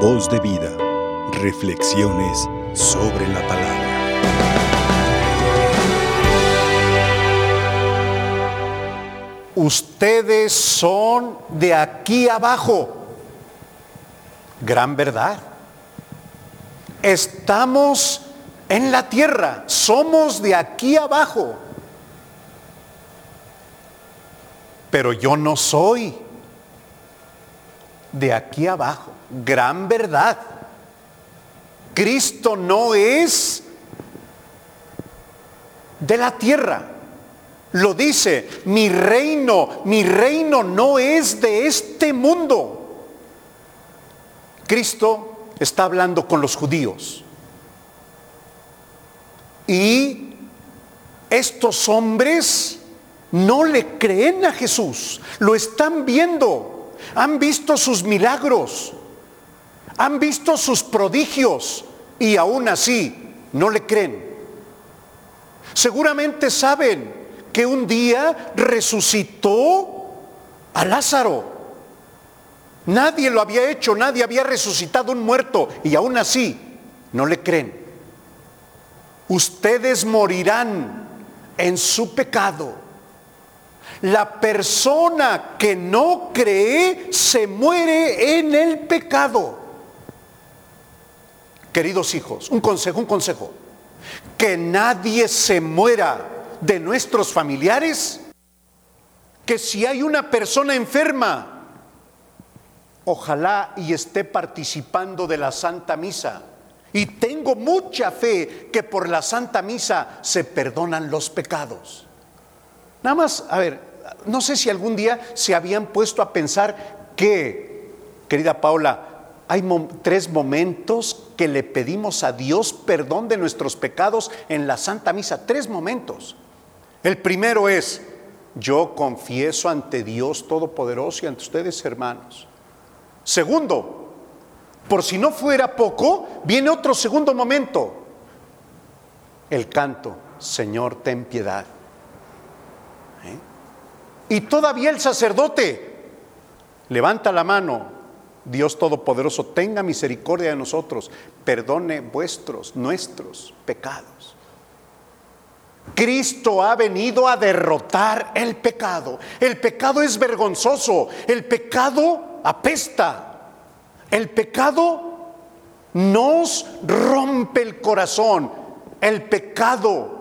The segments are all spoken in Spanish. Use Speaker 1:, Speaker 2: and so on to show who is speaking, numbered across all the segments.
Speaker 1: Voz de vida. Reflexiones sobre la palabra.
Speaker 2: Ustedes son de aquí abajo. Gran verdad. Estamos en la tierra, somos de aquí abajo. Pero yo no soy de aquí abajo. Gran verdad. Cristo no es de la tierra. Lo dice, mi reino, mi reino no es de este mundo. Cristo está hablando con los judíos. Y estos hombres no le creen a Jesús, lo están viendo, han visto sus milagros, han visto sus prodigios y aún así no le creen. Seguramente saben que un día resucitó a Lázaro. Nadie lo había hecho, nadie había resucitado un muerto y aún así no le creen ustedes morirán en su pecado. La persona que no cree se muere en el pecado. Queridos hijos, un consejo, un consejo. Que nadie se muera de nuestros familiares. Que si hay una persona enferma, ojalá y esté participando de la Santa Misa y tengo mucha fe que por la Santa Misa se perdonan los pecados. Nada más, a ver, no sé si algún día se habían puesto a pensar que, querida Paula, hay tres momentos que le pedimos a Dios perdón de nuestros pecados en la Santa Misa. Tres momentos. El primero es, yo confieso ante Dios Todopoderoso y ante ustedes, hermanos. Segundo, por si no fuera poco, viene otro segundo momento. El canto, Señor, ten piedad. Y todavía el sacerdote levanta la mano. Dios Todopoderoso, tenga misericordia de nosotros, perdone vuestros, nuestros pecados. Cristo ha venido a derrotar el pecado. El pecado es vergonzoso, el pecado apesta. El pecado nos rompe el corazón. El pecado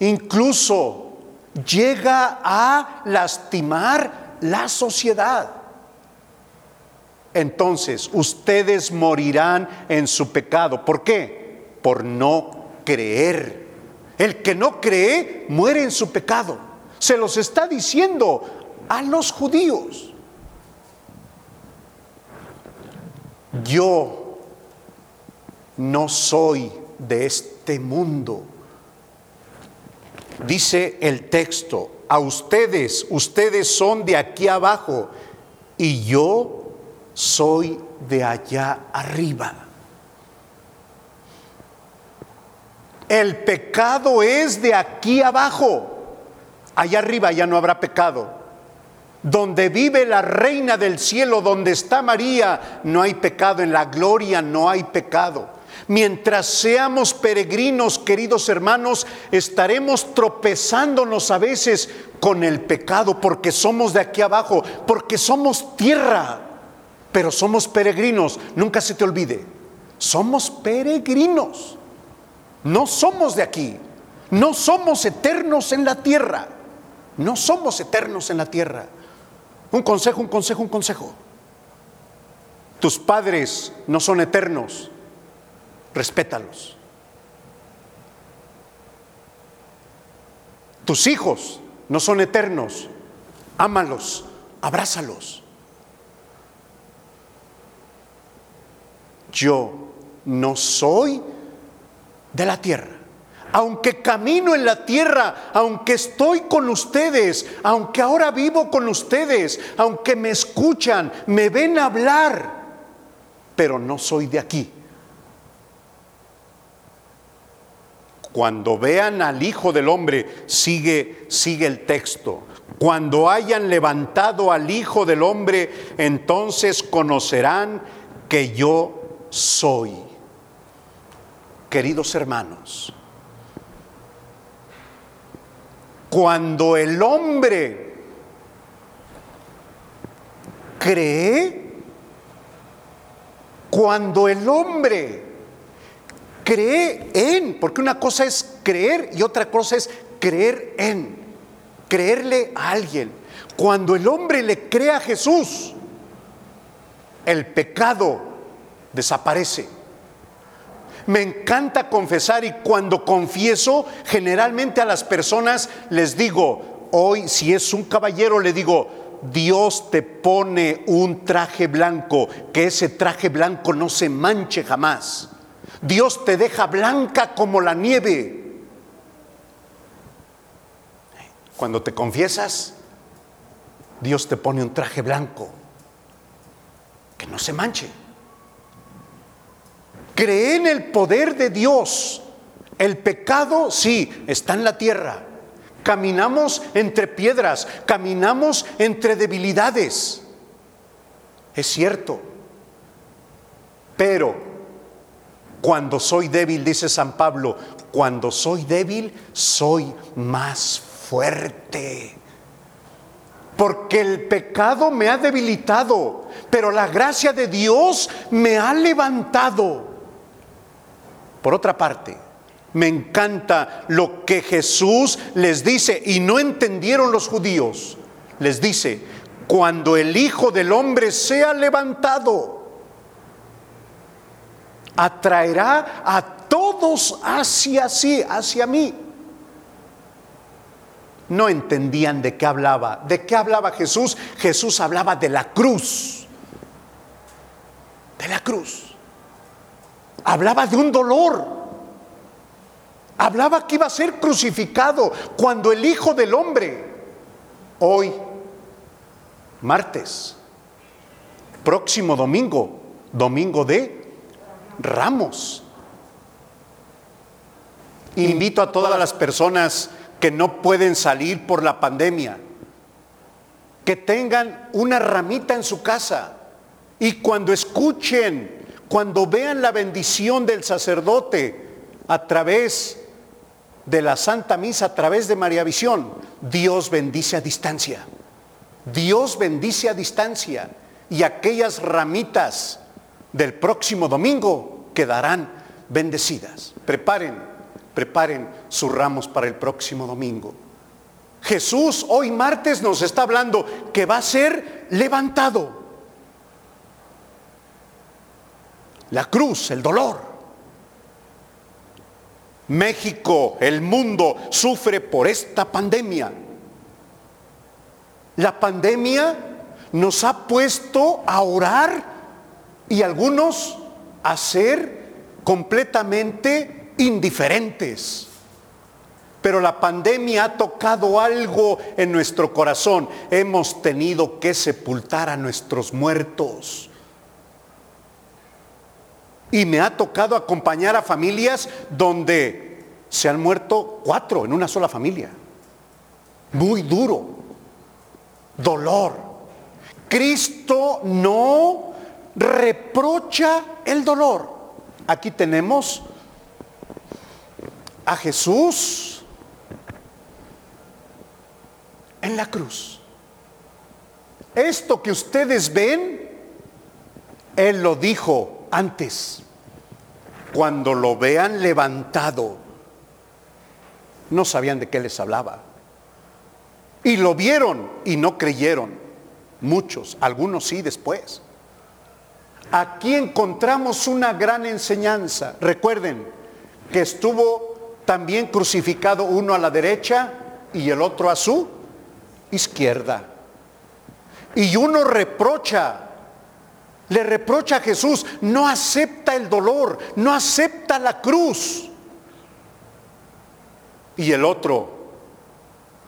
Speaker 2: incluso llega a lastimar la sociedad. Entonces, ustedes morirán en su pecado. ¿Por qué? Por no creer. El que no cree muere en su pecado. Se los está diciendo a los judíos. yo no soy de este mundo. Dice el texto, a ustedes, ustedes son de aquí abajo y yo soy de allá arriba. El pecado es de aquí abajo. Allá arriba ya no habrá pecado donde vive la reina del cielo, donde está María, no hay pecado, en la gloria no hay pecado. Mientras seamos peregrinos, queridos hermanos, estaremos tropezándonos a veces con el pecado porque somos de aquí abajo, porque somos tierra, pero somos peregrinos. Nunca se te olvide, somos peregrinos, no somos de aquí, no somos eternos en la tierra, no somos eternos en la tierra. Un consejo, un consejo, un consejo. Tus padres no son eternos, respétalos. Tus hijos no son eternos, ámalos, abrázalos. Yo no soy de la tierra aunque camino en la tierra, aunque estoy con ustedes, aunque ahora vivo con ustedes, aunque me escuchan, me ven hablar, pero no soy de aquí. Cuando vean al Hijo del Hombre, sigue, sigue el texto. Cuando hayan levantado al Hijo del Hombre, entonces conocerán que yo soy. Queridos hermanos, cuando el hombre cree, cuando el hombre cree en, porque una cosa es creer y otra cosa es creer en, creerle a alguien. Cuando el hombre le cree a Jesús, el pecado desaparece. Me encanta confesar y cuando confieso, generalmente a las personas les digo, hoy si es un caballero, le digo, Dios te pone un traje blanco, que ese traje blanco no se manche jamás. Dios te deja blanca como la nieve. Cuando te confiesas, Dios te pone un traje blanco que no se manche. Cree en el poder de Dios. El pecado, sí, está en la tierra. Caminamos entre piedras, caminamos entre debilidades. Es cierto. Pero cuando soy débil, dice San Pablo, cuando soy débil, soy más fuerte. Porque el pecado me ha debilitado, pero la gracia de Dios me ha levantado. Por otra parte, me encanta lo que Jesús les dice y no entendieron los judíos. Les dice, cuando el Hijo del Hombre sea levantado, atraerá a todos hacia sí, hacia mí. No entendían de qué hablaba. ¿De qué hablaba Jesús? Jesús hablaba de la cruz. De la cruz. Hablaba de un dolor. Hablaba que iba a ser crucificado cuando el Hijo del Hombre, hoy, martes, próximo domingo, domingo de Ramos. Invito a todas las personas que no pueden salir por la pandemia, que tengan una ramita en su casa y cuando escuchen cuando vean la bendición del sacerdote a través de la Santa Misa, a través de María Visión, Dios bendice a distancia. Dios bendice a distancia. Y aquellas ramitas del próximo domingo quedarán bendecidas. Preparen, preparen sus ramos para el próximo domingo. Jesús hoy martes nos está hablando que va a ser levantado. la cruz, el dolor. México, el mundo sufre por esta pandemia. La pandemia nos ha puesto a orar y algunos a ser completamente indiferentes. Pero la pandemia ha tocado algo en nuestro corazón. Hemos tenido que sepultar a nuestros muertos. Y me ha tocado acompañar a familias donde se han muerto cuatro en una sola familia. Muy duro. Dolor. Cristo no reprocha el dolor. Aquí tenemos a Jesús en la cruz. Esto que ustedes ven, Él lo dijo antes cuando lo vean levantado, no sabían de qué les hablaba. Y lo vieron y no creyeron. Muchos, algunos sí después. Aquí encontramos una gran enseñanza. Recuerden que estuvo también crucificado uno a la derecha y el otro a su izquierda. Y uno reprocha le reprocha a Jesús, no acepta el dolor, no acepta la cruz. Y el otro,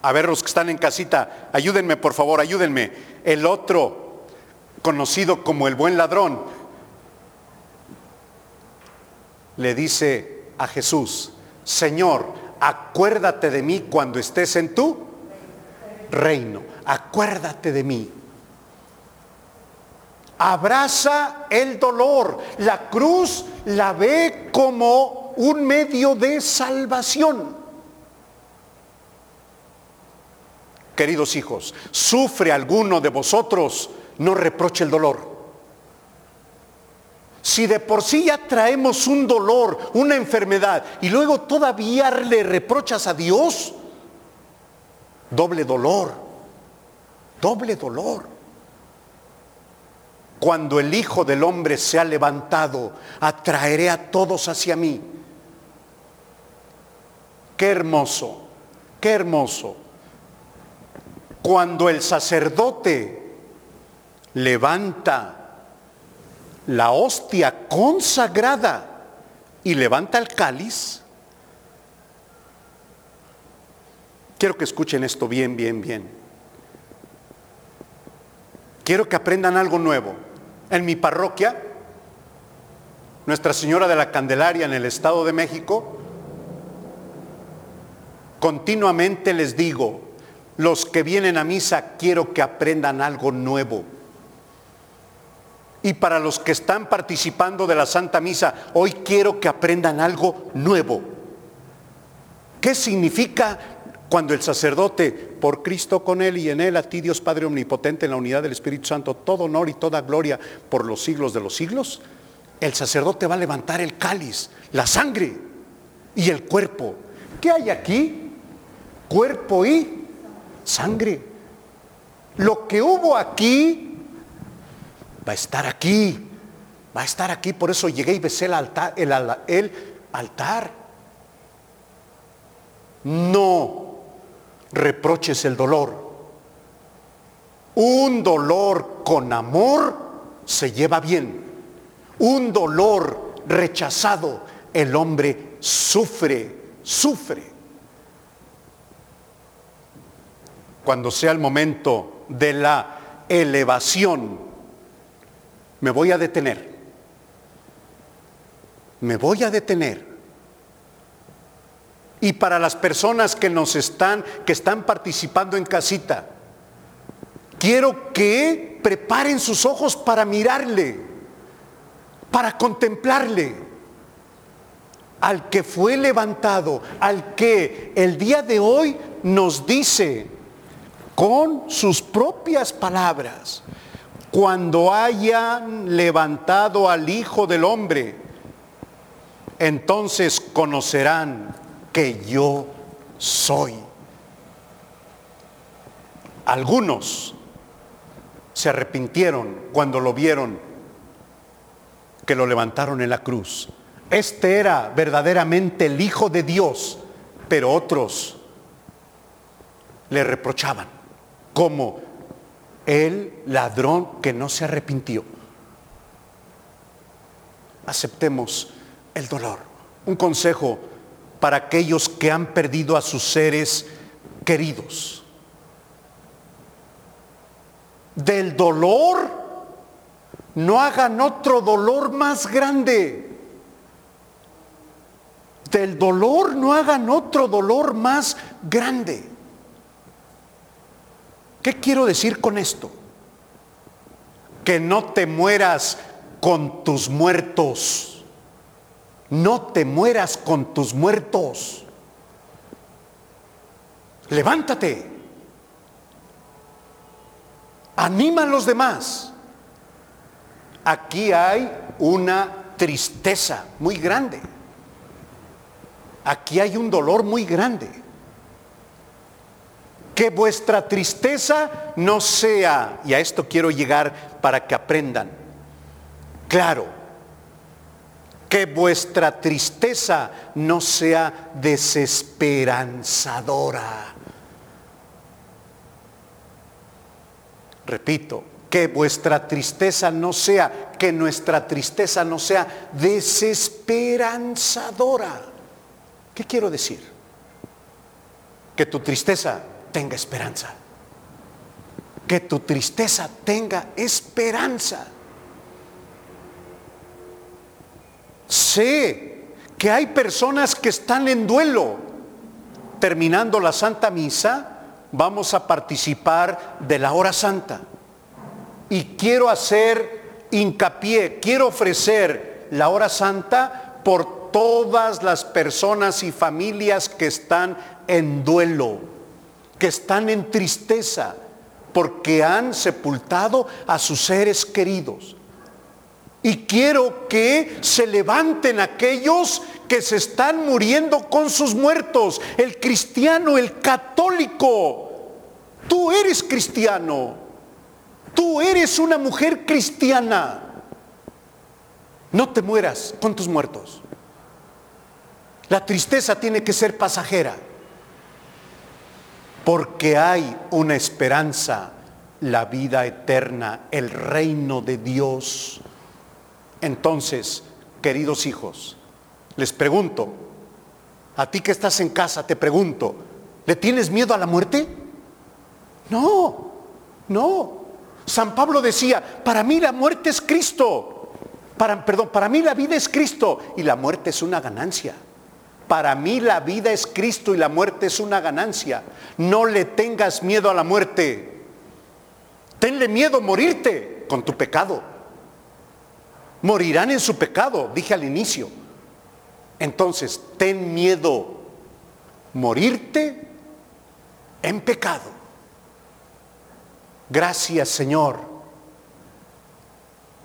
Speaker 2: a ver los que están en casita, ayúdenme por favor, ayúdenme. El otro, conocido como el buen ladrón, le dice a Jesús, Señor, acuérdate de mí cuando estés en tu reino, acuérdate de mí. abraza el dolor. La cruz la ve como un medio de salvación. Queridos hijos, ¿sufre alguno de vosotros? No reproche el dolor. Si de por sí ya traemos un dolor, una enfermedad, y luego todavía le reprochas a Dios, doble dolor, doble dolor. Cuando el Hijo del Hombre se ha levantado, atraeré a todos hacia mí. Qué hermoso, qué hermoso. Cuando el sacerdote levanta la hostia consagrada y levanta el cáliz, quiero que escuchen esto bien, bien, bien. Quiero que aprendan algo nuevo. En mi parroquia, Nuestra Señora de la Candelaria en el Estado de México, continuamente les digo, los que vienen a misa quiero que aprendan algo nuevo. Y para los que están participando de la Santa Misa, hoy quiero que aprendan algo nuevo. ¿Qué significa cuando el sacerdote, por Cristo con él y en él, a ti Dios Padre Omnipotente, en la unidad del Espíritu Santo, todo honor y toda gloria por los siglos de los siglos, el sacerdote va a levantar el cáliz, la sangre y el cuerpo. ¿Qué hay aquí? Cuerpo y sangre. Lo que hubo aquí va a estar aquí, va a estar aquí. Por eso llegué y besé el altar. El, altar. No reproches el dolor. Un dolor con amor se lleva bien. Un dolor rechazado, el hombre sufre, sufre. Cuando sea el momento de la elevación, me voy a detener. Me voy a detener y para las personas que nos están, que están participando en casita, quiero que preparen sus ojos para mirarle, para contemplarle, al que fue levantado, al que el día de hoy nos dice con sus propias palabras, cuando hayan levantado al Hijo del Hombre, entonces conocerán que yo soy. Algunos se arrepintieron cuando lo vieron que lo levantaron en la cruz. Este era verdaderamente el Hijo de Dios, pero otros le reprochaban como el ladrón que no se arrepintió. Aceptemos el dolor. Un consejo para aquellos que han perdido a sus seres queridos. Del dolor, no hagan otro dolor más grande. Del dolor, no hagan otro dolor más grande. ¿Qué quiero decir con esto? Que no te mueras con tus muertos no te mueras con tus muertos. Levántate. Anima a los demás. Aquí hay una tristeza muy grande. Aquí hay un dolor muy grande. Que vuestra tristeza no sea, y a esto quiero llegar para que aprendan, claro, que vuestra tristeza no sea desesperanzadora. Repito, que vuestra tristeza no sea, que nuestra tristeza no sea desesperanzadora. ¿Qué quiero decir? Que tu tristeza tenga esperanza. Que tu tristeza tenga esperanza. Sé que hay personas que están en duelo. Terminando la Santa Misa, vamos a participar de la hora santa. Y quiero hacer hincapié, quiero ofrecer la hora santa por todas las personas y familias que están en duelo, que están en tristeza, porque han sepultado a sus seres queridos. Y quiero que se levanten aquellos que se están muriendo con sus muertos. El cristiano, el católico. Tú eres cristiano. Tú eres una mujer cristiana. No te mueras con tus muertos. La tristeza tiene que ser pasajera. Porque hay una esperanza, la vida eterna, el reino de Dios. Entonces, queridos hijos, les pregunto, a ti que estás en casa, te pregunto, ¿le tienes miedo a la muerte? No, no. San Pablo decía, para mí la muerte es Cristo. Para, perdón, para mí la vida es Cristo y la muerte es una ganancia. Para mí la vida es Cristo y la muerte es una ganancia. No le tengas miedo a la muerte. Tenle miedo a morirte con tu pecado morirán en su pecado, dije al inicio. Entonces, ten miedo morirte en pecado. Gracias Señor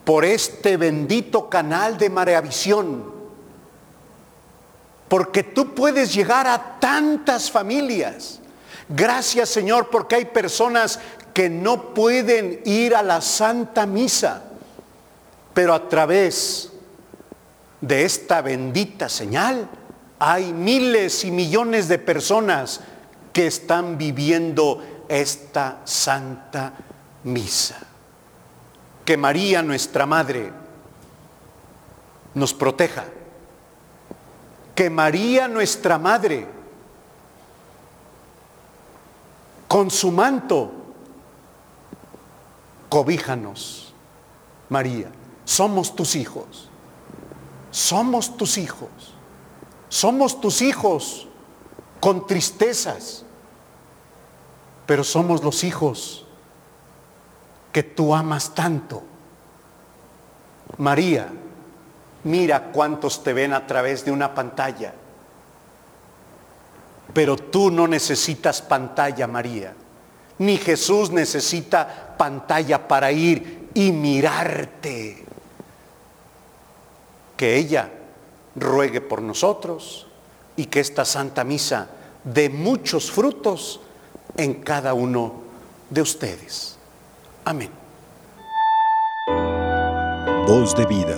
Speaker 2: por este bendito canal de Mareavisión, porque tú puedes llegar a tantas familias. Gracias Señor porque hay personas que no pueden ir a la Santa Misa pero a través de esta bendita señal hay miles y millones de personas que están viviendo esta santa misa. Que María, nuestra Madre, nos proteja. Que María, nuestra Madre, con su manto, cobíjanos, María. Somos tus hijos. Somos tus hijos. Somos tus hijos con tristezas. Pero somos los hijos que tú amas tanto. María, mira cuántos te ven a través de una pantalla. Pero tú no necesitas pantalla, María. Ni Jesús necesita pantalla para ir y mirarte que ella ruegue por nosotros y que esta Santa Misa dé muchos frutos en cada uno de ustedes. Amén.
Speaker 1: Voz de vida,